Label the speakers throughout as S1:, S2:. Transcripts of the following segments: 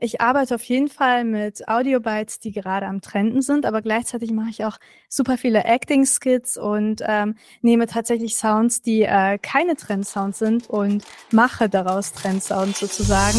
S1: ich arbeite auf jeden Fall mit Audiobytes, die gerade am Trenden sind, aber gleichzeitig mache ich auch super viele Acting-Skits und ähm, nehme tatsächlich Sounds, die äh, keine Trendsounds sind und mache daraus Trendsounds sozusagen.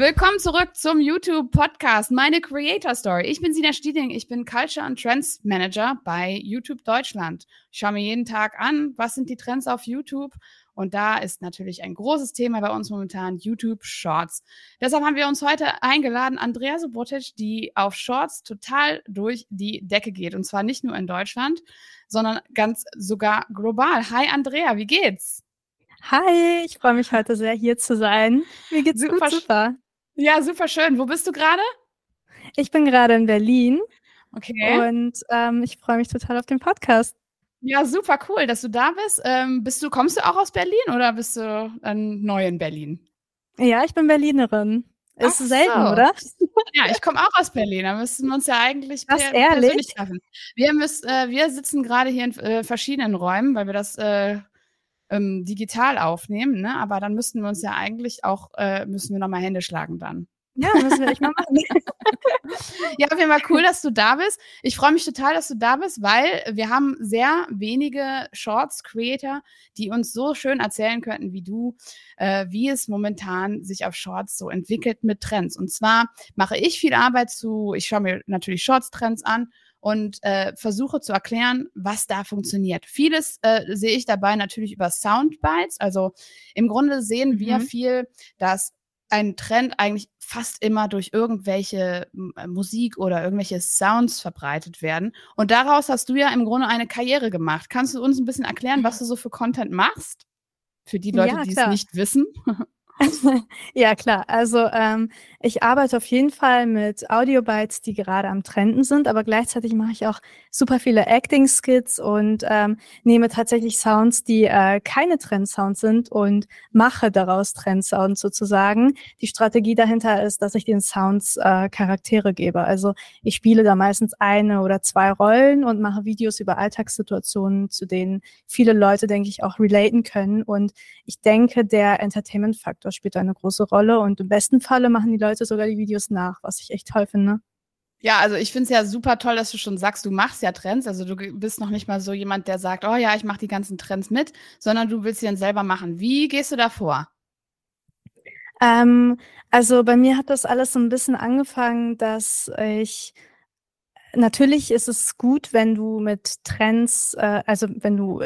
S2: Willkommen zurück zum YouTube-Podcast, meine Creator Story. Ich bin Sina Stieding, ich bin Culture und Trends Manager bei YouTube Deutschland. Ich schaue mir jeden Tag an, was sind die Trends auf YouTube. Und da ist natürlich ein großes Thema bei uns momentan YouTube Shorts. Deshalb haben wir uns heute eingeladen, Andrea Subotic, die auf Shorts total durch die Decke geht. Und zwar nicht nur in Deutschland, sondern ganz sogar global. Hi Andrea, wie geht's?
S1: Hi, ich freue mich heute sehr hier zu sein. Mir geht's super, gut, super.
S2: Ja, super schön. Wo bist du gerade?
S1: Ich bin gerade in Berlin.
S2: Okay.
S1: Und ähm, ich freue mich total auf den Podcast.
S2: Ja, super cool, dass du da bist. Ähm, bist du, kommst du auch aus Berlin oder bist du dann neu in Berlin?
S1: Ja, ich bin Berlinerin. Ist Ach selten, so. oder?
S2: Ja, ich komme auch aus Berlin. Da müssten wir uns ja eigentlich
S1: per persönlich
S2: treffen. Wir, müssen, äh, wir sitzen gerade hier in äh, verschiedenen Räumen, weil wir das äh, ähm, digital aufnehmen, ne? Aber dann müssten wir uns ja eigentlich auch, äh, müssen wir nochmal Hände schlagen dann.
S1: Ja, müssen wir echt mal machen.
S2: ja, auf jeden Fall cool, dass du da bist. Ich freue mich total, dass du da bist, weil wir haben sehr wenige Shorts-Creator, die uns so schön erzählen könnten wie du, äh, wie es momentan sich auf Shorts so entwickelt mit Trends. Und zwar mache ich viel Arbeit zu, ich schaue mir natürlich Shorts-Trends an und äh, versuche zu erklären, was da funktioniert. Vieles äh, sehe ich dabei natürlich über Soundbites. Also im Grunde sehen wir mhm. viel, dass ein Trend eigentlich fast immer durch irgendwelche äh, Musik oder irgendwelche Sounds verbreitet werden. Und daraus hast du ja im Grunde eine Karriere gemacht. Kannst du uns ein bisschen erklären, was du so für Content machst? Für die Leute, ja, die es nicht wissen.
S1: ja, klar. Also ähm, ich arbeite auf jeden Fall mit Audiobytes, die gerade am Trenden sind, aber gleichzeitig mache ich auch super viele Acting-Skits und ähm, nehme tatsächlich Sounds, die äh, keine Trendsounds sind und mache daraus Trendsounds sozusagen. Die Strategie dahinter ist, dass ich den Sounds äh, Charaktere gebe. Also ich spiele da meistens eine oder zwei Rollen und mache Videos über Alltagssituationen, zu denen viele Leute, denke ich, auch relaten können. Und ich denke, der Entertainment-Faktor spielt eine große Rolle und im besten Falle machen die Leute sogar die Videos nach, was ich echt toll finde.
S2: Ja, also ich finde es ja super toll, dass du schon sagst, du machst ja Trends. Also du bist noch nicht mal so jemand, der sagt, oh ja, ich mache die ganzen Trends mit, sondern du willst sie dann selber machen. Wie gehst du da vor?
S1: Ähm, also bei mir hat das alles so ein bisschen angefangen, dass ich natürlich ist es gut, wenn du mit Trends, äh, also wenn du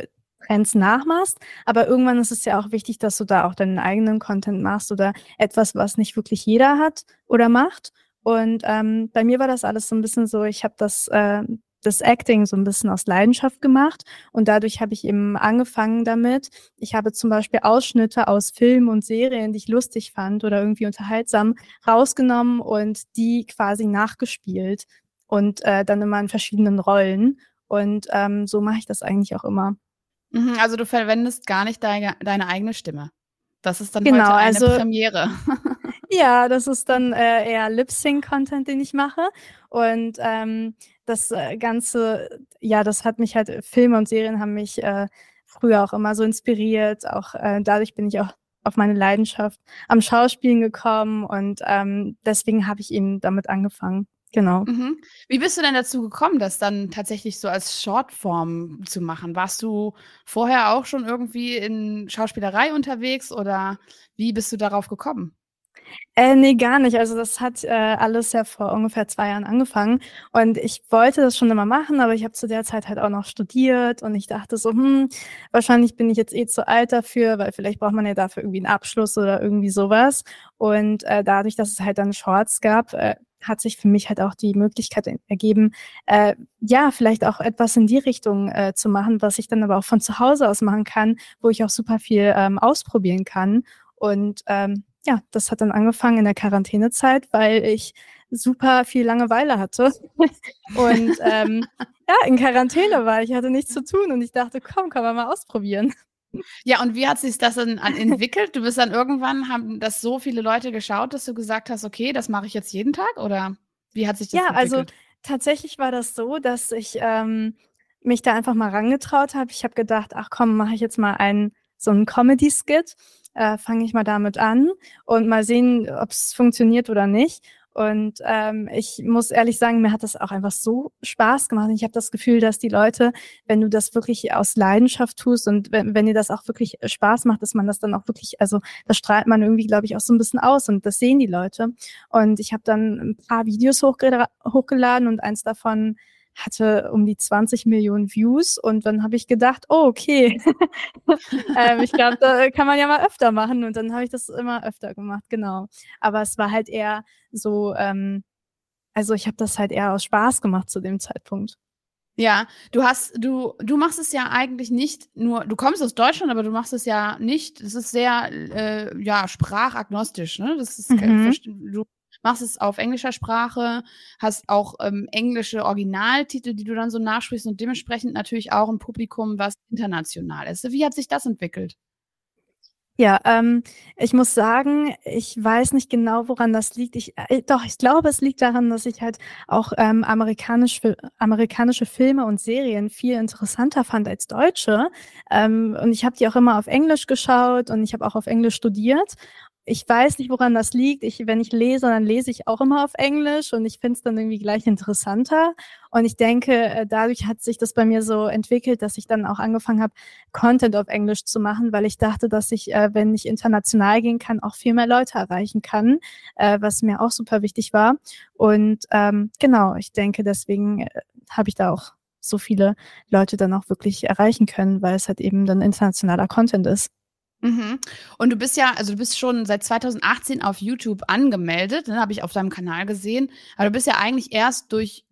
S1: Trends nachmachst, aber irgendwann ist es ja auch wichtig, dass du da auch deinen eigenen Content machst oder etwas, was nicht wirklich jeder hat oder macht. Und ähm, bei mir war das alles so ein bisschen so, ich habe das, äh, das Acting so ein bisschen aus Leidenschaft gemacht und dadurch habe ich eben angefangen damit. Ich habe zum Beispiel Ausschnitte aus Filmen und Serien, die ich lustig fand oder irgendwie unterhaltsam, rausgenommen und die quasi nachgespielt und äh, dann immer in verschiedenen Rollen. Und ähm, so mache ich das eigentlich auch immer.
S2: Mhm, also du verwendest gar nicht deine, deine eigene Stimme. Das ist dann genau, heute eine also, Premiere.
S1: ja, das ist dann äh, eher Lip-Sync-Content, den ich mache. Und ähm, das äh, Ganze, ja, das hat mich halt, Filme und Serien haben mich äh, früher auch immer so inspiriert. Auch äh, dadurch bin ich auch auf meine Leidenschaft am Schauspielen gekommen und ähm, deswegen habe ich eben damit angefangen. Genau.
S2: Mhm. Wie bist du denn dazu gekommen, das dann tatsächlich so als Shortform zu machen? Warst du vorher auch schon irgendwie in Schauspielerei unterwegs oder wie bist du darauf gekommen?
S1: Äh, ne, gar nicht. Also das hat äh, alles ja vor ungefähr zwei Jahren angefangen und ich wollte das schon immer machen, aber ich habe zu der Zeit halt auch noch studiert und ich dachte so, hm, wahrscheinlich bin ich jetzt eh zu alt dafür, weil vielleicht braucht man ja dafür irgendwie einen Abschluss oder irgendwie sowas. Und äh, dadurch, dass es halt dann Shorts gab, äh, hat sich für mich halt auch die Möglichkeit ergeben, äh, ja, vielleicht auch etwas in die Richtung äh, zu machen, was ich dann aber auch von zu Hause aus machen kann, wo ich auch super viel ähm, ausprobieren kann. Und ähm, ja, das hat dann angefangen in der Quarantänezeit, weil ich super viel Langeweile hatte und ähm, ja, in Quarantäne war. Ich hatte nichts zu tun und ich dachte, komm, kann man mal ausprobieren.
S2: Ja, und wie hat sich das dann entwickelt? Du bist dann irgendwann, haben das so viele Leute geschaut, dass du gesagt hast, okay, das mache ich jetzt jeden Tag oder wie hat sich das
S1: ja,
S2: entwickelt?
S1: Ja, also tatsächlich war das so, dass ich ähm, mich da einfach mal rangetraut habe. Ich habe gedacht, ach komm, mache ich jetzt mal einen so einen Comedy-Skit, äh, fange ich mal damit an und mal sehen, ob es funktioniert oder nicht. Und ähm, ich muss ehrlich sagen, mir hat das auch einfach so Spaß gemacht. Ich habe das Gefühl, dass die Leute, wenn du das wirklich aus Leidenschaft tust und wenn, wenn dir das auch wirklich Spaß macht, dass man das dann auch wirklich, also das strahlt man irgendwie, glaube ich, auch so ein bisschen aus und das sehen die Leute. Und ich habe dann ein paar Videos hochgeladen und eins davon hatte um die 20 Millionen Views und dann habe ich gedacht, oh, okay, ähm, ich glaube, da kann man ja mal öfter machen und dann habe ich das immer öfter gemacht, genau. Aber es war halt eher so, ähm, also ich habe das halt eher aus Spaß gemacht zu dem Zeitpunkt.
S2: Ja, du hast, du, du machst es ja eigentlich nicht nur, du kommst aus Deutschland, aber du machst es ja nicht, es ist sehr, äh, ja, sprachagnostisch, ne? Das ist, mhm. du machst es auf englischer Sprache, hast auch ähm, englische Originaltitel, die du dann so nachsprichst und dementsprechend natürlich auch ein Publikum, was international ist. Wie hat sich das entwickelt?
S1: Ja, ähm, ich muss sagen, ich weiß nicht genau, woran das liegt. Ich, äh, doch, ich glaube, es liegt daran, dass ich halt auch ähm, amerikanisch, amerikanische Filme und Serien viel interessanter fand als deutsche. Ähm, und ich habe die auch immer auf Englisch geschaut und ich habe auch auf Englisch studiert ich weiß nicht, woran das liegt. Ich, wenn ich lese, dann lese ich auch immer auf Englisch und ich finde es dann irgendwie gleich interessanter. Und ich denke, äh, dadurch hat sich das bei mir so entwickelt, dass ich dann auch angefangen habe, Content auf Englisch zu machen, weil ich dachte, dass ich, äh, wenn ich international gehen kann, auch viel mehr Leute erreichen kann, äh, was mir auch super wichtig war. Und ähm, genau, ich denke, deswegen habe ich da auch so viele Leute dann auch wirklich erreichen können, weil es halt eben dann internationaler Content ist.
S2: Mhm. Und du bist ja, also du bist schon seit 2018 auf YouTube angemeldet, ne, habe ich auf deinem Kanal gesehen. Aber du bist ja eigentlich erst durch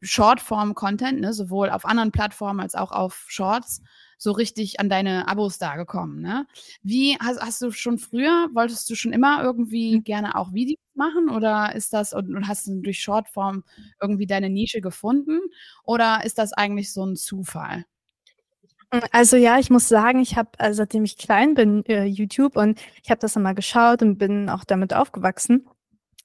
S2: Shortform-Content, ne, sowohl auf anderen Plattformen als auch auf Shorts, so richtig an deine Abos da gekommen. Ne? Wie hast, hast du schon früher, wolltest du schon immer irgendwie mhm. gerne auch Videos machen oder ist das und, und hast du durch Shortform irgendwie deine Nische gefunden oder ist das eigentlich so ein Zufall?
S1: Also ja, ich muss sagen, ich habe, also seitdem ich klein bin, äh, YouTube und ich habe das immer geschaut und bin auch damit aufgewachsen.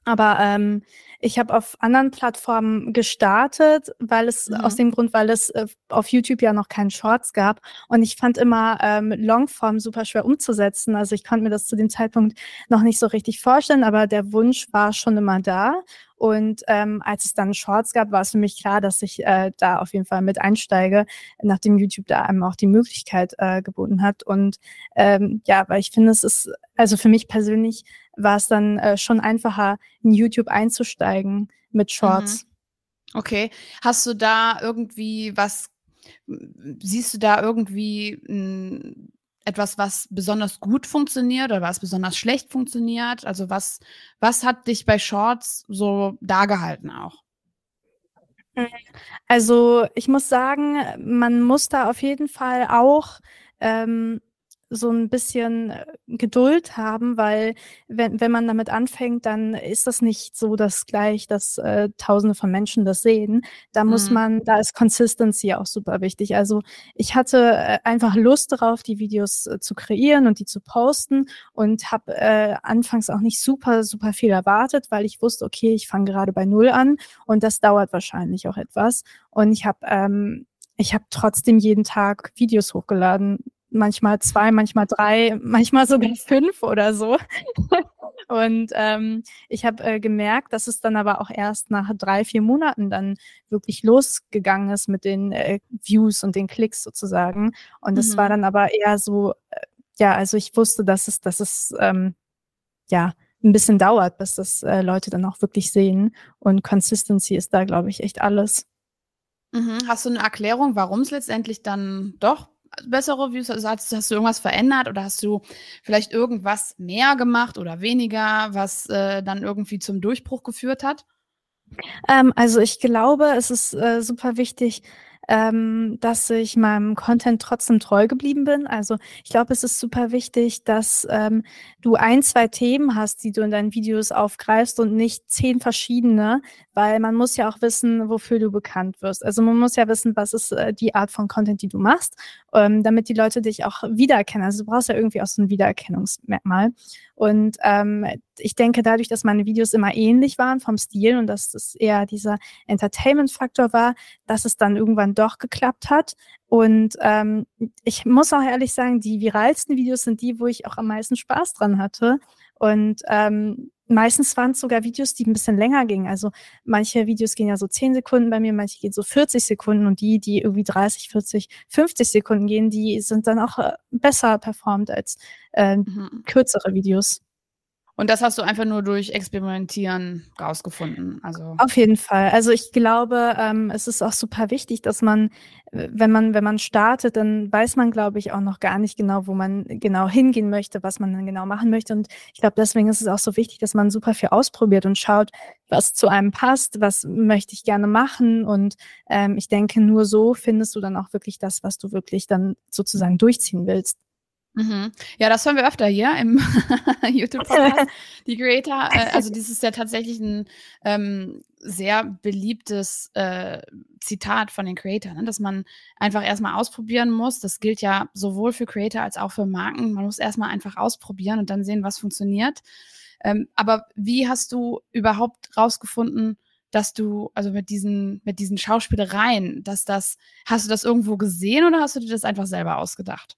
S1: Aber ähm, ich habe auf anderen Plattformen gestartet, weil es mhm. aus dem Grund, weil es äh, auf YouTube ja noch keinen Shorts gab. Und ich fand immer ähm, Longform super schwer umzusetzen. Also ich konnte mir das zu dem Zeitpunkt noch nicht so richtig vorstellen, aber der Wunsch war schon immer da. Und ähm, als es dann Shorts gab, war es für mich klar, dass ich äh, da auf jeden Fall mit einsteige, nachdem YouTube da einem auch die Möglichkeit äh, geboten hat. Und ähm, ja, weil ich finde, es ist, also für mich persönlich war es dann äh, schon einfacher, in YouTube einzusteigen mit Shorts. Mhm.
S2: Okay. Hast du da irgendwie was, siehst du da irgendwie ein etwas, was besonders gut funktioniert oder was besonders schlecht funktioniert? Also was, was hat dich bei Shorts so dargehalten auch?
S1: Also ich muss sagen, man muss da auf jeden Fall auch ähm, so ein bisschen äh, Geduld haben, weil wenn, wenn man damit anfängt, dann ist das nicht so, dass gleich, dass äh, Tausende von Menschen das sehen. Da mhm. muss man, da ist Consistency auch super wichtig. Also ich hatte äh, einfach Lust darauf, die Videos äh, zu kreieren und die zu posten und habe äh, anfangs auch nicht super, super viel erwartet, weil ich wusste, okay, ich fange gerade bei Null an und das dauert wahrscheinlich auch etwas. Und ich habe ähm, ich habe trotzdem jeden Tag Videos hochgeladen, manchmal zwei, manchmal drei, manchmal sogar fünf oder so. Und ähm, ich habe äh, gemerkt, dass es dann aber auch erst nach drei, vier Monaten dann wirklich losgegangen ist mit den äh, Views und den Klicks sozusagen. Und es mhm. war dann aber eher so, äh, ja, also ich wusste, dass es, dass es ähm, ja ein bisschen dauert, bis das äh, Leute dann auch wirklich sehen. Und Consistency ist da, glaube ich, echt alles.
S2: Mhm. Hast du eine Erklärung, warum es letztendlich dann doch bessere Views? Also hast, hast, du irgendwas verändert oder hast du vielleicht irgendwas mehr gemacht oder weniger, was äh, dann irgendwie zum Durchbruch geführt hat?
S1: Ähm, also ich glaube, es ist äh, super wichtig, ähm, dass ich meinem Content trotzdem treu geblieben bin. Also ich glaube, es ist super wichtig, dass ähm, du ein, zwei Themen hast, die du in deinen Videos aufgreifst und nicht zehn verschiedene, weil man muss ja auch wissen, wofür du bekannt wirst. Also man muss ja wissen, was ist äh, die Art von Content, die du machst, ähm, damit die Leute dich auch wiedererkennen. Also du brauchst ja irgendwie auch so ein Wiedererkennungsmerkmal. Und ähm, ich denke, dadurch, dass meine Videos immer ähnlich waren vom Stil und dass es eher dieser Entertainment-Faktor war, dass es dann irgendwann doch geklappt hat. Und ähm, ich muss auch ehrlich sagen, die viralsten Videos sind die, wo ich auch am meisten Spaß dran hatte. Und ähm, meistens waren es sogar Videos, die ein bisschen länger gingen. Also manche Videos gehen ja so 10 Sekunden bei mir, manche gehen so 40 Sekunden und die, die irgendwie 30, 40, 50 Sekunden gehen, die sind dann auch äh, besser performt als äh, mhm. kürzere Videos.
S2: Und das hast du einfach nur durch Experimentieren rausgefunden. Also
S1: auf jeden Fall. Also ich glaube, ähm, es ist auch super wichtig, dass man, wenn man, wenn man startet, dann weiß man, glaube ich, auch noch gar nicht genau, wo man genau hingehen möchte, was man dann genau machen möchte. Und ich glaube, deswegen ist es auch so wichtig, dass man super viel ausprobiert und schaut, was zu einem passt, was möchte ich gerne machen. Und ähm, ich denke, nur so findest du dann auch wirklich das, was du wirklich dann sozusagen durchziehen willst.
S2: Mhm. Ja, das hören wir öfter hier im YouTube-Podcast. Die Creator, äh, also das ist ja tatsächlich ein ähm, sehr beliebtes äh, Zitat von den Creator, ne? dass man einfach erstmal ausprobieren muss. Das gilt ja sowohl für Creator als auch für Marken. Man muss erstmal einfach ausprobieren und dann sehen, was funktioniert. Ähm, aber wie hast du überhaupt rausgefunden, dass du, also mit diesen, mit diesen Schauspielereien, dass das, hast du das irgendwo gesehen oder hast du dir das einfach selber ausgedacht?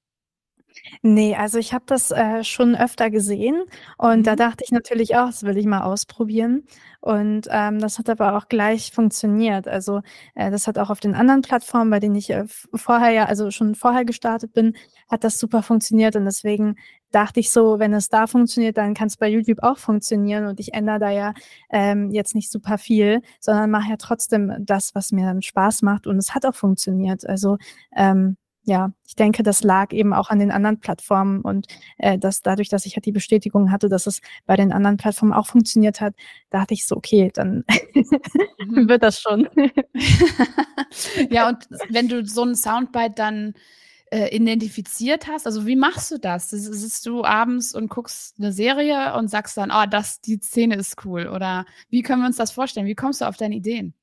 S1: Nee, also ich habe das, äh, schon öfter gesehen und da mhm. dachte ich natürlich auch, das will ich mal ausprobieren. Und, ähm, das hat aber auch gleich funktioniert. Also, äh, das hat auch auf den anderen Plattformen, bei denen ich, äh, vorher ja also schon vorher gestartet bin, hat das super funktioniert und deswegen dachte ich so, wenn es da funktioniert, dann kann es bei YouTube auch funktionieren und ich ändere da ja, ähm, jetzt nicht super viel, sondern mache ja trotzdem das, was mir dann Spaß macht und es hat auch funktioniert. Also, ähm ja, ich denke, das lag eben auch an den anderen Plattformen und äh, dass dadurch, dass ich halt die Bestätigung hatte, dass es bei den anderen Plattformen auch funktioniert hat, dachte ich so, okay, dann mhm. wird das schon.
S2: ja, und wenn du so ein Soundbite dann äh, identifiziert hast, also wie machst du das? Sitzt du abends und guckst eine Serie und sagst dann, oh, das, die Szene ist cool? Oder wie können wir uns das vorstellen? Wie kommst du auf deine Ideen?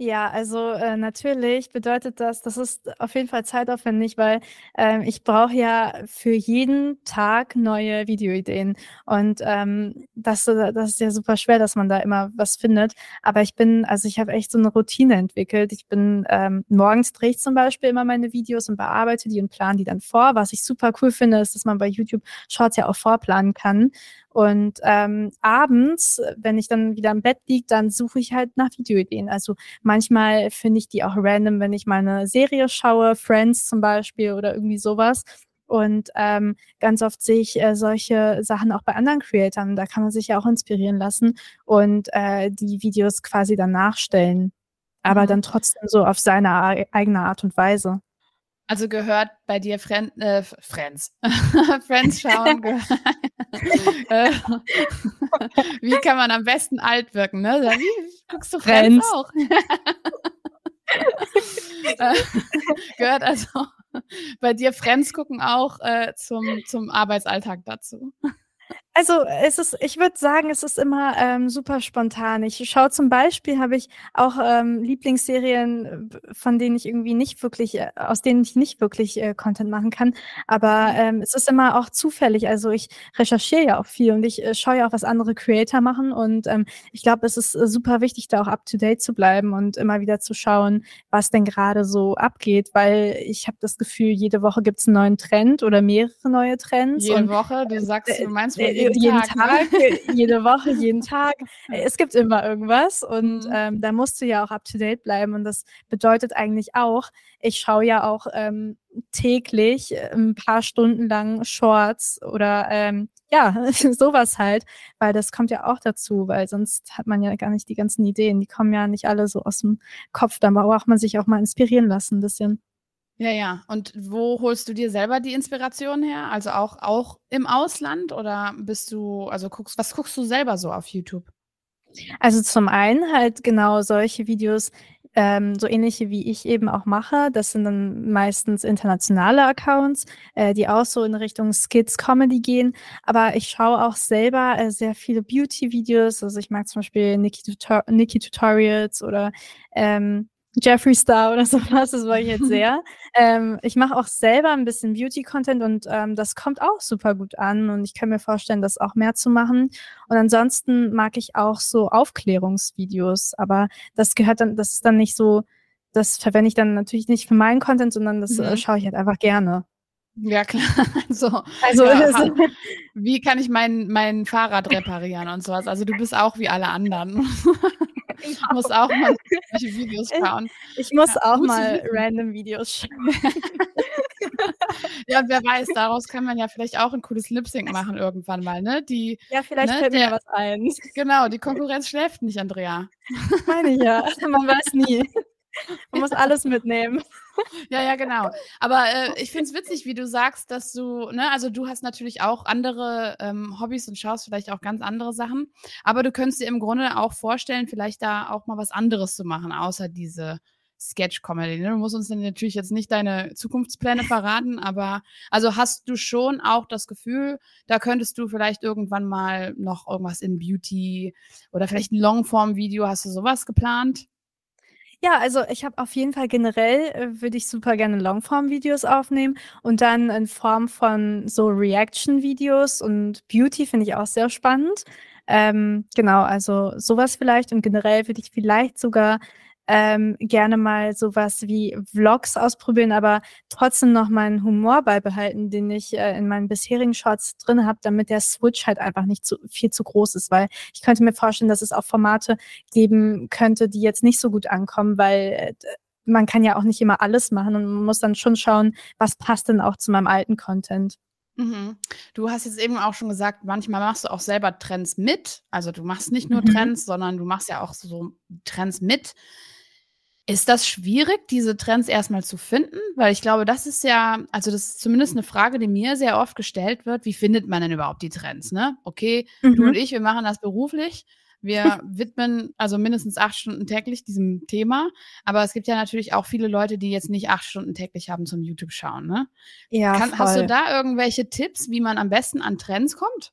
S1: Ja, also äh, natürlich bedeutet das, das ist auf jeden Fall zeitaufwendig, weil ähm, ich brauche ja für jeden Tag neue Videoideen. Und ähm, das, äh, das ist ja super schwer, dass man da immer was findet. Aber ich bin, also ich habe echt so eine Routine entwickelt. Ich bin ähm, morgens drehe ich zum Beispiel immer meine Videos und bearbeite die und plane die dann vor. Was ich super cool finde, ist, dass man bei YouTube Shorts ja auch vorplanen kann. Und ähm, abends, wenn ich dann wieder im Bett liege, dann suche ich halt nach Videoideen. Also manchmal finde ich die auch random, wenn ich mal eine Serie schaue, Friends zum Beispiel oder irgendwie sowas. Und ähm, ganz oft sehe ich äh, solche Sachen auch bei anderen Creatoren. Da kann man sich ja auch inspirieren lassen und äh, die Videos quasi dann nachstellen. Aber mhm. dann trotzdem so auf seine eigene Art und Weise.
S2: Also gehört bei dir Friend, äh, Friends. Friends schauen. Äh, wie kann man am besten alt wirken? Ne? Wie guckst du Friends, Friends auch? Äh, gehört also bei dir Friends gucken auch äh, zum, zum Arbeitsalltag dazu.
S1: Also es ist, ich würde sagen, es ist immer ähm, super spontan. Ich schaue zum Beispiel, habe ich auch ähm, Lieblingsserien, von denen ich irgendwie nicht wirklich, äh, aus denen ich nicht wirklich äh, Content machen kann. Aber ähm, es ist immer auch zufällig. Also ich recherchiere ja auch viel und ich äh, schaue ja auch, was andere Creator machen. Und ähm, ich glaube, es ist äh, super wichtig, da auch up to date zu bleiben und immer wieder zu schauen, was denn gerade so abgeht, weil ich habe das Gefühl, jede Woche gibt es einen neuen Trend oder mehrere neue Trends.
S2: Jede und, Woche, du sagst, du meinst wohl
S1: äh, jeden, jeden Tag, Tag jede Woche, jeden Tag. Es gibt immer irgendwas und mhm. ähm, da musst du ja auch up to date bleiben und das bedeutet eigentlich auch, ich schaue ja auch ähm, täglich äh, ein paar Stunden lang Shorts oder ähm, ja, sowas halt, weil das kommt ja auch dazu, weil sonst hat man ja gar nicht die ganzen Ideen, die kommen ja nicht alle so aus dem Kopf, da braucht man sich auch mal inspirieren lassen ein bisschen.
S2: Ja, ja. Und wo holst du dir selber die Inspiration her? Also auch, auch im Ausland oder bist du, also guckst, was guckst du selber so auf YouTube?
S1: Also zum einen halt genau solche Videos, ähm, so ähnliche wie ich eben auch mache. Das sind dann meistens internationale Accounts, äh, die auch so in Richtung Skits Comedy gehen. Aber ich schaue auch selber äh, sehr viele Beauty-Videos. Also ich mag zum Beispiel Nikki, Tutor Nikki Tutorials oder ähm, Jeffree Star oder sowas, das war ich jetzt sehr. ähm, ich mache auch selber ein bisschen Beauty-Content und ähm, das kommt auch super gut an und ich kann mir vorstellen, das auch mehr zu machen. Und ansonsten mag ich auch so Aufklärungsvideos, aber das gehört dann, das ist dann nicht so, das verwende ich dann natürlich nicht für meinen Content, sondern das äh, mhm. äh, schaue ich halt einfach gerne.
S2: Ja, klar. So, also, ja, wie kann ich mein, mein Fahrrad reparieren und sowas? Also du bist auch wie alle anderen. Ich muss auch mal solche Videos schauen.
S1: Ich, ich muss ja, auch mal random Videos schauen.
S2: ja, und wer weiß, daraus kann man ja vielleicht auch ein cooles Lip-Sync machen irgendwann mal, ne? Die,
S1: ja, vielleicht ne, fällt mir was ein.
S2: Genau, die Konkurrenz schläft nicht, Andrea.
S1: Meine ich ja. Man weiß nie. Man muss alles mitnehmen.
S2: Ja, ja, genau. Aber äh, ich finde es witzig, wie du sagst, dass du, ne, also du hast natürlich auch andere ähm, Hobbys und schaust vielleicht auch ganz andere Sachen. Aber du könntest dir im Grunde auch vorstellen, vielleicht da auch mal was anderes zu machen, außer diese Sketch-Comedy. Ne? Du musst uns natürlich jetzt nicht deine Zukunftspläne verraten, aber also hast du schon auch das Gefühl, da könntest du vielleicht irgendwann mal noch irgendwas in Beauty oder vielleicht ein Longform-Video, hast du sowas geplant?
S1: Ja, also ich habe auf jeden Fall generell äh, würde ich super gerne Longform-Videos aufnehmen und dann in Form von so Reaction-Videos und Beauty finde ich auch sehr spannend. Ähm, genau, also sowas vielleicht und generell würde ich vielleicht sogar ähm, gerne mal sowas wie Vlogs ausprobieren, aber trotzdem noch meinen Humor beibehalten, den ich äh, in meinen bisherigen Shorts drin habe, damit der Switch halt einfach nicht zu, viel zu groß ist, weil ich könnte mir vorstellen, dass es auch Formate geben könnte, die jetzt nicht so gut ankommen, weil äh, man kann ja auch nicht immer alles machen und man muss dann schon schauen, was passt denn auch zu meinem alten Content.
S2: Mhm. Du hast jetzt eben auch schon gesagt, manchmal machst du auch selber Trends mit. Also du machst nicht nur mhm. Trends, sondern du machst ja auch so Trends mit. Ist das schwierig, diese Trends erstmal zu finden? Weil ich glaube, das ist ja, also das ist zumindest eine Frage, die mir sehr oft gestellt wird. Wie findet man denn überhaupt die Trends? Ne? Okay, mhm. du und ich, wir machen das beruflich. Wir widmen also mindestens acht Stunden täglich diesem Thema. Aber es gibt ja natürlich auch viele Leute, die jetzt nicht acht Stunden täglich haben zum YouTube schauen. Ne? Ja. Kann, hast du da irgendwelche Tipps, wie man am besten an Trends kommt?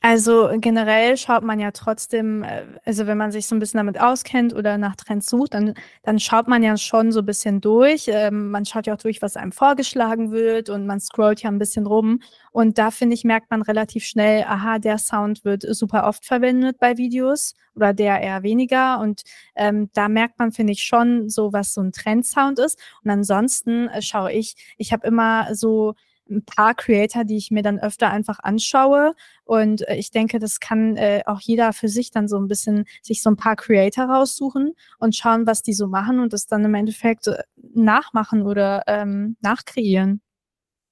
S1: Also generell schaut man ja trotzdem, äh, also wenn man sich so ein bisschen damit auskennt oder nach Trends sucht, dann, dann schaut man ja schon so ein bisschen durch. Ähm, man schaut ja auch durch, was einem vorgeschlagen wird und man scrollt ja ein bisschen rum. Und da finde ich, merkt man relativ schnell, aha, der Sound wird super oft verwendet bei Videos oder der eher weniger. Und ähm, da merkt man, finde ich, schon so, was so ein Trendsound ist. Und ansonsten äh, schaue ich, ich habe immer so ein paar Creator, die ich mir dann öfter einfach anschaue. Und äh, ich denke, das kann äh, auch jeder für sich dann so ein bisschen sich so ein paar Creator raussuchen und schauen, was die so machen und das dann im Endeffekt äh, nachmachen oder ähm, nachkreieren.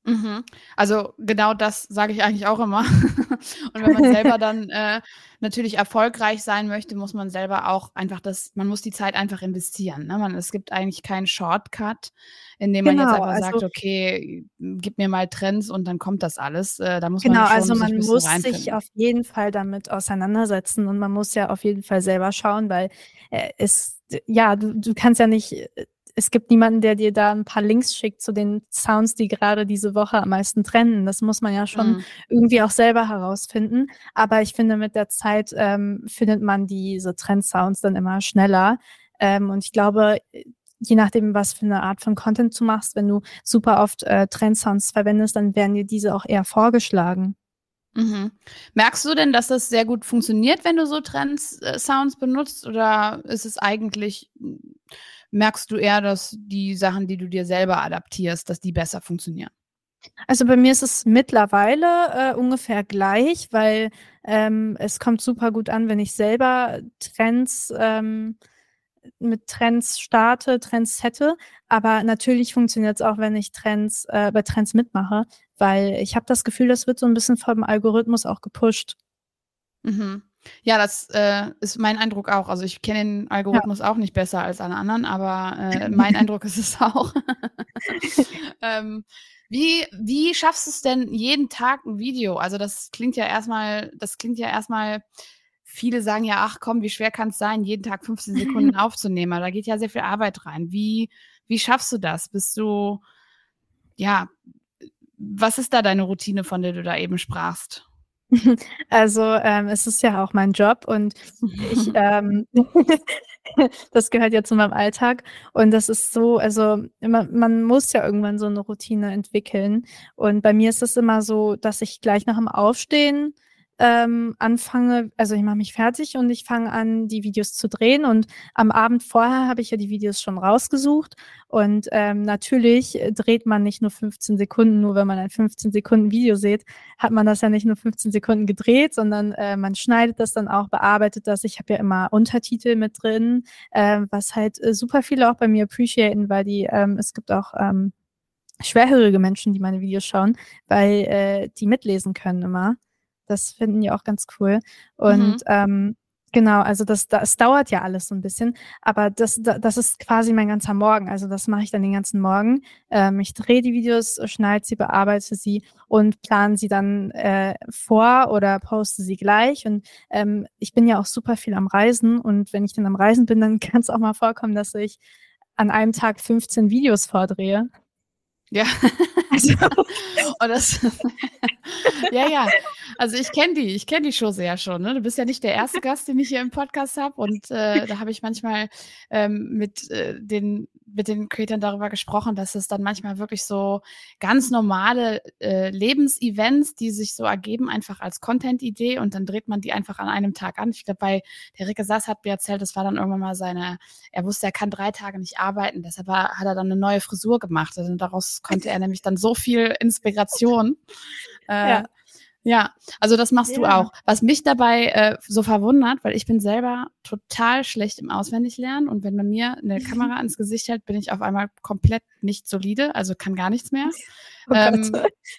S2: Mhm. Also genau das sage ich eigentlich auch immer. und wenn man selber dann äh, natürlich erfolgreich sein möchte, muss man selber auch einfach das, man muss die Zeit einfach investieren. Ne? Man, es gibt eigentlich keinen Shortcut, in dem man jetzt genau, einfach also, sagt, okay, gib mir mal Trends und dann kommt das alles. Äh, da muss
S1: genau,
S2: man schon
S1: also man muss sich auf jeden Fall damit auseinandersetzen und man muss ja auf jeden Fall selber schauen, weil äh, es, ja, du, du kannst ja nicht äh, es gibt niemanden, der dir da ein paar Links schickt zu den Sounds, die gerade diese Woche am meisten trennen. Das muss man ja schon mhm. irgendwie auch selber herausfinden. Aber ich finde, mit der Zeit ähm, findet man diese Trend-Sounds dann immer schneller. Ähm, und ich glaube, je nachdem, was für eine Art von Content du machst, wenn du super oft äh, Trend-Sounds verwendest, dann werden dir diese auch eher vorgeschlagen.
S2: Mhm. Merkst du denn, dass das sehr gut funktioniert, wenn du so Trends-Sounds äh, benutzt? Oder ist es eigentlich merkst du eher, dass die Sachen, die du dir selber adaptierst, dass die besser funktionieren?
S1: Also bei mir ist es mittlerweile äh, ungefähr gleich, weil ähm, es kommt super gut an, wenn ich selber Trends ähm, mit Trends starte, Trends hätte. Aber natürlich funktioniert es auch, wenn ich Trends äh, bei Trends mitmache, weil ich habe das Gefühl, das wird so ein bisschen vom Algorithmus auch gepusht.
S2: Mhm. Ja, das äh, ist mein Eindruck auch. Also ich kenne den Algorithmus ja. auch nicht besser als alle anderen, aber äh, mein Eindruck ist es auch. ähm, wie, wie schaffst du es denn jeden Tag ein Video? Also das klingt ja erstmal, das klingt ja erstmal, viele sagen ja, ach komm, wie schwer kann es sein, jeden Tag 15 Sekunden aufzunehmen? Aber da geht ja sehr viel Arbeit rein. Wie, wie schaffst du das? Bist du, ja, was ist da deine Routine, von der du da eben sprachst?
S1: Also ähm, es ist ja auch mein Job und ich, ähm, das gehört ja zu meinem Alltag und das ist so, also man, man muss ja irgendwann so eine Routine entwickeln und bei mir ist es immer so, dass ich gleich nach dem Aufstehen ähm, anfange, also ich mache mich fertig und ich fange an, die Videos zu drehen. Und am Abend vorher habe ich ja die Videos schon rausgesucht. Und ähm, natürlich dreht man nicht nur 15 Sekunden, nur wenn man ein 15 Sekunden Video sieht, hat man das ja nicht nur 15 Sekunden gedreht, sondern äh, man schneidet das dann auch, bearbeitet das. Ich habe ja immer Untertitel mit drin, äh, was halt äh, super viele auch bei mir appreciaten, weil die, ähm, es gibt auch ähm, schwerhörige Menschen, die meine Videos schauen, weil äh, die mitlesen können immer. Das finden die auch ganz cool. Und mhm. ähm, genau, also das, das dauert ja alles so ein bisschen, aber das, das ist quasi mein ganzer Morgen. Also das mache ich dann den ganzen Morgen. Ähm, ich drehe die Videos, schneide sie, bearbeite sie und plane sie dann äh, vor oder poste sie gleich. Und ähm, ich bin ja auch super viel am Reisen und wenn ich dann am Reisen bin, dann kann es auch mal vorkommen, dass ich an einem Tag 15 Videos vordrehe.
S2: Ja. Also, und das, ja, ja. Also ich kenne die, ich kenne die Show sehr schon. Ne? Du bist ja nicht der erste Gast, den ich hier im Podcast habe. Und äh, da habe ich manchmal ähm, mit, äh, den, mit den Creators darüber gesprochen, dass es dann manchmal wirklich so ganz normale äh, Lebensevents, die sich so ergeben, einfach als Content-Idee und dann dreht man die einfach an einem Tag an. Ich glaube, bei der Ricke Sass hat mir erzählt, das war dann irgendwann mal seine, er wusste, er kann drei Tage nicht arbeiten, deshalb hat er dann eine neue Frisur gemacht. Also daraus konnte er nämlich dann so viel Inspiration. Äh, ja. Ja, also das machst ja. du auch. Was mich dabei äh, so verwundert, weil ich bin selber total schlecht im Auswendiglernen und wenn man mir eine mhm. Kamera ans Gesicht hält, bin ich auf einmal komplett nicht solide, also kann gar nichts mehr. Oh ähm,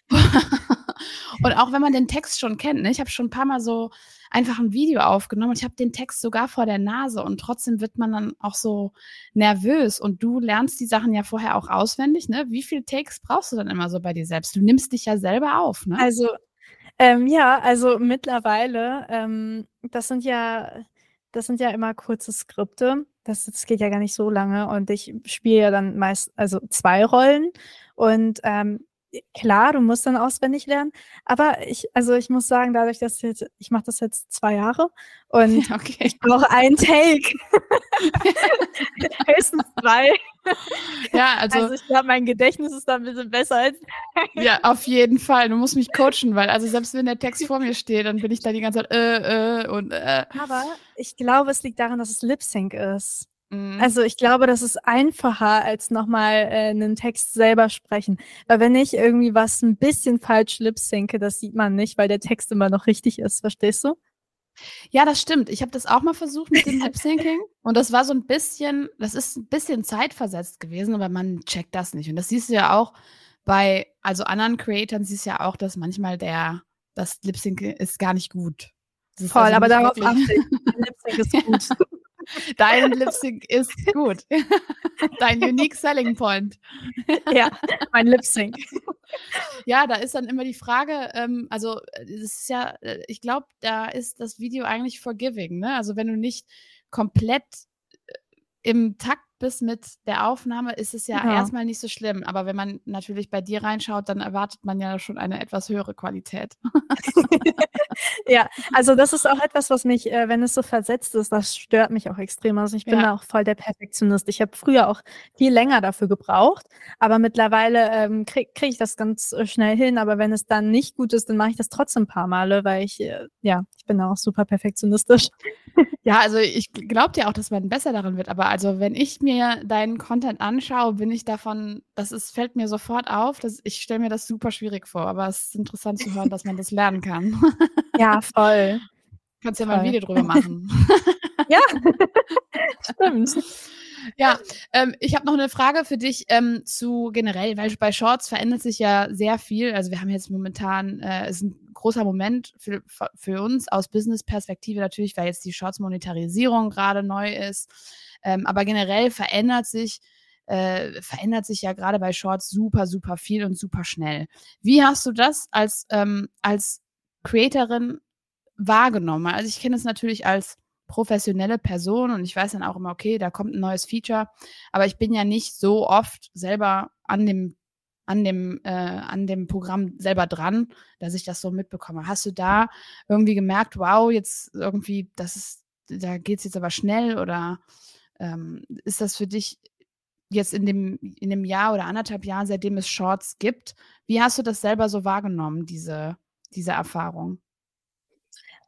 S2: und auch wenn man den Text schon kennt, ne? ich habe schon ein paar Mal so einfach ein Video aufgenommen und ich habe den Text sogar vor der Nase und trotzdem wird man dann auch so nervös und du lernst die Sachen ja vorher auch auswendig, ne? Wie viel Takes brauchst du dann immer so bei dir selbst? Du nimmst dich ja selber auf, ne?
S1: Also ähm, ja, also mittlerweile, ähm, das sind ja, das sind ja immer kurze Skripte. Das, das geht ja gar nicht so lange und ich spiele ja dann meist, also zwei Rollen und ähm, klar, du musst dann auswendig lernen, aber ich, also ich muss sagen, dadurch, dass ich jetzt, ich mache das jetzt zwei Jahre und okay. ich brauche einen Take. Höchstens zwei.
S2: Ja, also,
S1: also ich glaube, mein Gedächtnis ist da ein bisschen besser als.
S2: ja, auf jeden Fall. Du musst mich coachen, weil also selbst wenn der Text vor mir steht, dann bin ich da die ganze Zeit äh, äh und äh.
S1: Aber ich glaube, es liegt daran, dass es Lip Sync ist. Mhm. Also ich glaube, das ist einfacher, als nochmal äh, einen Text selber sprechen. Weil wenn ich irgendwie was ein bisschen falsch lip-synke, das sieht man nicht, weil der Text immer noch richtig ist. Verstehst du?
S2: Ja, das stimmt. Ich habe das auch mal versucht mit dem Lip-Syncing. und das war so ein bisschen, das ist ein bisschen zeitversetzt gewesen, aber man checkt das nicht. Und das siehst du ja auch bei, also anderen Creatoren siehst du ja auch, dass manchmal der, das Lip-Sync ist gar nicht gut.
S1: Voll, also aber darauf achte ich. Lip-Sync ist gut.
S2: Dein Lip Sync ist gut. Dein Unique Selling Point.
S1: Ja, mein Lip Sync.
S2: Ja, da ist dann immer die Frage, ähm, also es ist ja, äh, ich glaube, da ist das Video eigentlich forgiving, ne? Also wenn du nicht komplett äh, im Takt bist mit der Aufnahme, ist es ja, ja, erstmal nicht so schlimm. Aber wenn man natürlich bei dir reinschaut, dann erwartet man ja schon eine etwas höhere Qualität.
S1: ja, also das ist auch etwas, was mich, äh, wenn es so versetzt ist, das stört mich auch extrem. Also ich bin ja. auch voll der Perfektionist. Ich habe früher auch viel länger dafür gebraucht, aber mittlerweile ähm, kriege krieg ich das ganz äh, schnell hin. Aber wenn es dann nicht gut ist, dann mache ich das trotzdem ein paar Male, weil ich, äh, ja, ich bin auch super perfektionistisch.
S2: ja, also ich glaube ja auch, dass man besser darin wird. Aber also wenn ich mir mir deinen Content anschaue, bin ich davon, das ist, fällt mir sofort auf. Dass, ich stelle mir das super schwierig vor, aber es ist interessant zu hören, dass man das lernen kann.
S1: Ja, voll.
S2: Kannst ja voll. mal ein Video drüber machen.
S1: ja, stimmt.
S2: Ja, ähm, ich habe noch eine Frage für dich ähm, zu generell, weil bei Shorts verändert sich ja sehr viel. Also wir haben jetzt momentan, äh, ist ein großer Moment für, für uns aus Business-Perspektive natürlich, weil jetzt die Shorts-Monetarisierung gerade neu ist. Ähm, aber generell verändert sich, äh, verändert sich ja gerade bei Shorts super, super viel und super schnell. Wie hast du das als, ähm, als Creatorin wahrgenommen? Also ich kenne es natürlich als professionelle Person und ich weiß dann auch immer, okay, da kommt ein neues Feature, aber ich bin ja nicht so oft selber an dem an dem, äh, an dem Programm selber dran, dass ich das so mitbekomme. Hast du da irgendwie gemerkt, wow, jetzt irgendwie, das ist, da geht es jetzt aber schnell oder ähm, ist das für dich jetzt in dem, in dem Jahr oder anderthalb Jahren, seitdem es Shorts gibt, wie hast du das selber so wahrgenommen, diese, diese Erfahrung?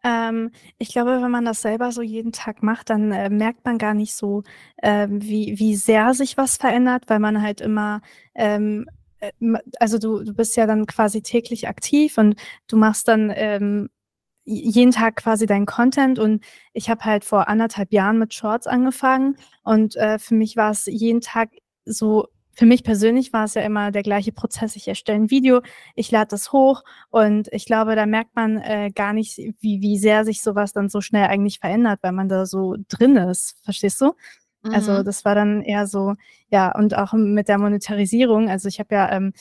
S1: Ähm, ich glaube, wenn man das selber so jeden Tag macht, dann äh, merkt man gar nicht so, ähm, wie, wie sehr sich was verändert, weil man halt immer, ähm, äh, also du, du bist ja dann quasi täglich aktiv und du machst dann ähm, jeden Tag quasi deinen Content. Und ich habe halt vor anderthalb Jahren mit Shorts angefangen und äh, für mich war es jeden Tag so für mich persönlich war es ja immer der gleiche Prozess. Ich erstelle ein Video, ich lade das hoch und ich glaube, da merkt man äh, gar nicht, wie, wie sehr sich sowas dann so schnell eigentlich verändert, weil man da so drin ist. Verstehst du? Also mhm. Also das war dann eher so, ja, und auch mit der Monetarisierung. Also ich habe ja, ähm,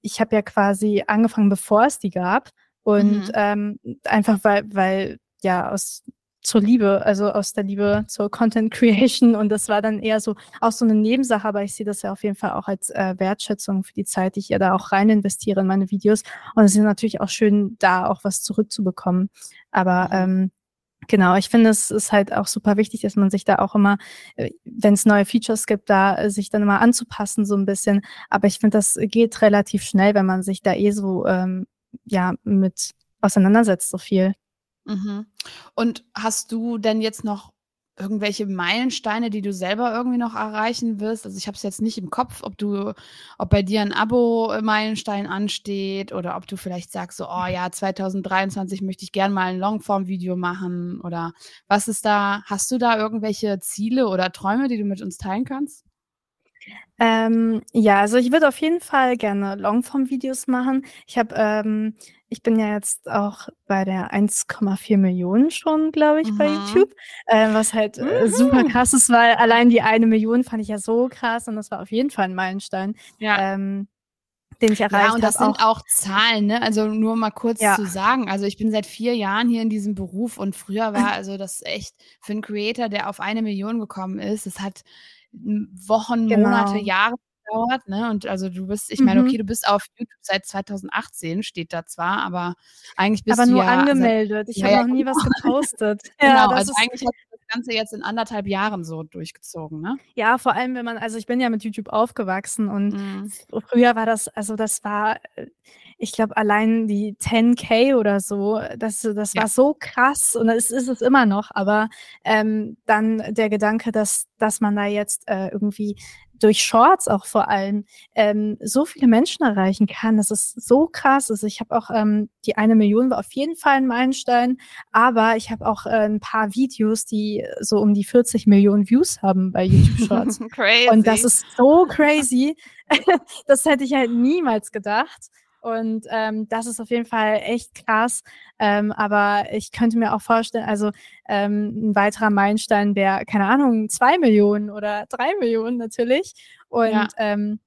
S1: ich habe ja quasi angefangen, bevor es die gab. Und mhm. ähm, einfach weil, weil ja aus zur Liebe, also aus der Liebe zur Content Creation. Und das war dann eher so auch so eine Nebensache, aber ich sehe das ja auf jeden Fall auch als äh, Wertschätzung für die Zeit, die ich ja da auch rein investiere in meine Videos. Und es ist natürlich auch schön, da auch was zurückzubekommen. Aber mhm. ähm, Genau, ich finde, es ist halt auch super wichtig, dass man sich da auch immer, äh, wenn es neue Features gibt, da äh, sich dann immer anzupassen, so ein bisschen. Aber ich finde, das geht relativ schnell, wenn man sich da eh so ähm, ja mit auseinandersetzt, so viel.
S2: Mhm. Und hast du denn jetzt noch irgendwelche Meilensteine, die du selber irgendwie noch erreichen wirst? Also ich habe es jetzt nicht im Kopf, ob du, ob bei dir ein Abo-Meilenstein ansteht oder ob du vielleicht sagst, so, oh ja, 2023 möchte ich gern mal ein Longform-Video machen oder was ist da? Hast du da irgendwelche Ziele oder Träume, die du mit uns teilen kannst?
S1: Ähm, ja, also ich würde auf jeden Fall gerne Longform-Videos machen. Ich habe ähm, ich bin ja jetzt auch bei der 1,4 Millionen schon, glaube ich, mhm. bei YouTube, äh, was halt äh, super krass ist, weil allein die eine Million fand ich ja so krass und das war auf jeden Fall ein Meilenstein.
S2: Ja. Ähm, den ich erreicht habe. Ja, und das sind auch, auch Zahlen, ne? Also nur mal kurz ja. zu sagen. Also ich bin seit vier Jahren hier in diesem Beruf und früher war also das echt für einen Creator, der auf eine Million gekommen ist, es hat Wochen, genau. Monate, Jahre gedauert, ne? Und also du bist, ich meine, okay, mhm. du bist auf YouTube seit 2018, steht da zwar, aber eigentlich bist
S1: aber
S2: du
S1: nur ja angemeldet. Ich ja, habe noch nie was gepostet.
S2: genau, also eigentlich hast du das Ganze jetzt in anderthalb Jahren so durchgezogen, ne?
S1: Ja, vor allem, wenn man, also ich bin ja mit YouTube aufgewachsen und mhm. früher war das, also das war, ich glaube, allein die 10k oder so, das, das ja. war so krass und das ist es immer noch, aber ähm, dann der Gedanke, dass, dass man da jetzt äh, irgendwie durch Shorts auch vor allem ähm, so viele Menschen erreichen kann. Das ist so krass. Also ich habe auch ähm, die eine Million war auf jeden Fall ein Meilenstein, aber ich habe auch äh, ein paar Videos, die so um die 40 Millionen Views haben bei YouTube Shorts.
S2: crazy.
S1: Und das ist so crazy. das hätte ich halt niemals gedacht. Und ähm, das ist auf jeden Fall echt krass. Ähm, aber ich könnte mir auch vorstellen, also ähm, ein weiterer Meilenstein wäre, keine Ahnung, zwei Millionen oder drei Millionen natürlich. Und ja, ähm,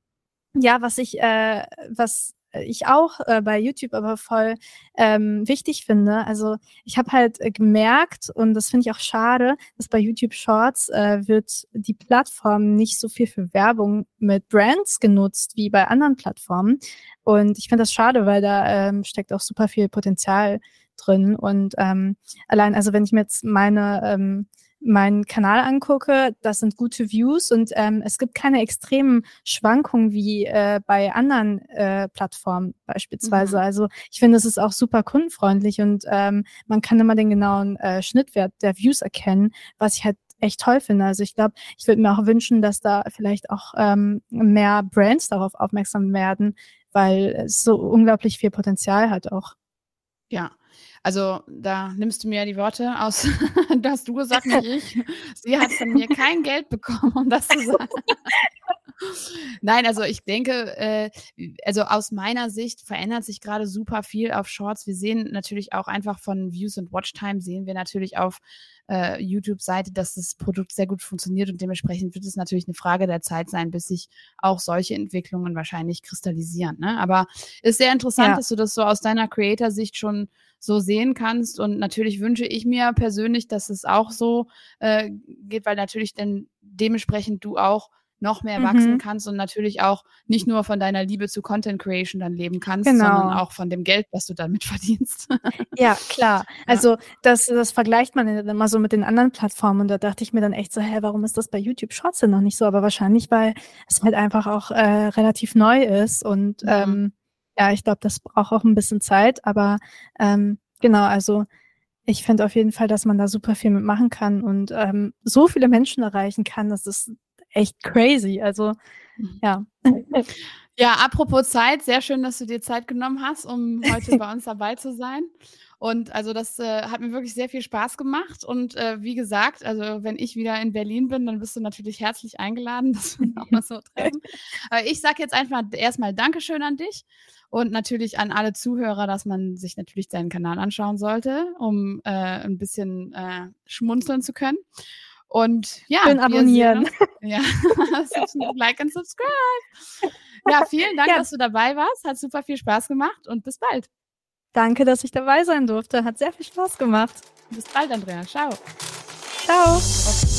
S1: ja was ich, äh, was ich auch äh, bei YouTube aber voll ähm, wichtig finde. Also ich habe halt äh, gemerkt, und das finde ich auch schade, dass bei YouTube Shorts äh, wird die Plattform nicht so viel für Werbung mit Brands genutzt wie bei anderen Plattformen. Und ich finde das schade, weil da ähm, steckt auch super viel Potenzial drin. Und ähm, allein, also wenn ich mir jetzt meine ähm, meinen Kanal angucke, das sind gute Views und ähm, es gibt keine extremen Schwankungen wie äh, bei anderen äh, Plattformen beispielsweise. Mhm. Also ich finde, es ist auch super kundenfreundlich und ähm, man kann immer den genauen äh, Schnittwert der Views erkennen, was ich halt echt toll finde. Also ich glaube, ich würde mir auch wünschen, dass da vielleicht auch ähm, mehr Brands darauf aufmerksam werden, weil es so unglaublich viel Potenzial hat auch.
S2: Ja, also da nimmst du mir die Worte aus, da hast du gesagt, nicht ich. Sie hat von mir kein Geld bekommen, um das zu sagen. Nein, also ich denke, äh, also aus meiner Sicht verändert sich gerade super viel auf Shorts. Wir sehen natürlich auch einfach von Views und Watchtime sehen wir natürlich auf äh, YouTube-Seite, dass das Produkt sehr gut funktioniert und dementsprechend wird es natürlich eine Frage der Zeit sein, bis sich auch solche Entwicklungen wahrscheinlich kristallisieren. Ne? Aber ist sehr interessant, ja. dass du das so aus deiner Creator-Sicht schon so sehen kannst und natürlich wünsche ich mir persönlich, dass es auch so äh, geht, weil natürlich dann dementsprechend du auch noch mehr wachsen kannst und natürlich auch nicht nur von deiner Liebe zu Content Creation dann leben kannst,
S1: Genau.
S2: sondern auch von dem Geld, was du damit verdienst.
S1: Ja, klar. Also das, das vergleicht man ja dann immer so mit den anderen Plattformen und da dachte ich mir dann echt so, hä, warum ist das bei YouTube Shorts denn noch nicht so? Aber wahrscheinlich, weil es halt einfach auch äh, relativ neu ist und
S2: Mhm.
S1: ähm, ja, ich glaube, das braucht auch ein bisschen Zeit, aber ähm, genau, also ich finde auf jeden Fall, dass man da super viel mitmachen kann und ähm, so viele Menschen erreichen kann, das ist echt crazy. Also
S2: Mhm.
S1: ja.
S2: Ja, apropos Zeit, sehr schön, dass du dir Zeit genommen hast, um heute bei uns dabei zu sein. Und also das äh, hat mir wirklich sehr viel Spaß gemacht. Und äh, wie gesagt, also wenn ich wieder in Berlin bin, dann bist du natürlich herzlich eingeladen, dass wir uns auch mal so treffen. Aber ich sage jetzt einfach erstmal Dankeschön an dich und natürlich an alle Zuhörer, dass man sich natürlich deinen Kanal anschauen sollte, um äh, ein bisschen äh, schmunzeln zu können. Und ja,
S1: Schön abonnieren.
S2: Ja, like and subscribe. Ja, vielen Dank,
S1: Ja.
S2: dass du dabei warst. Hat super viel Spaß gemacht und bis bald.
S1: Danke, dass ich dabei sein durfte. Hat sehr viel Spaß gemacht.
S2: Bis bald, Andrea. Ciao.
S1: Ciao.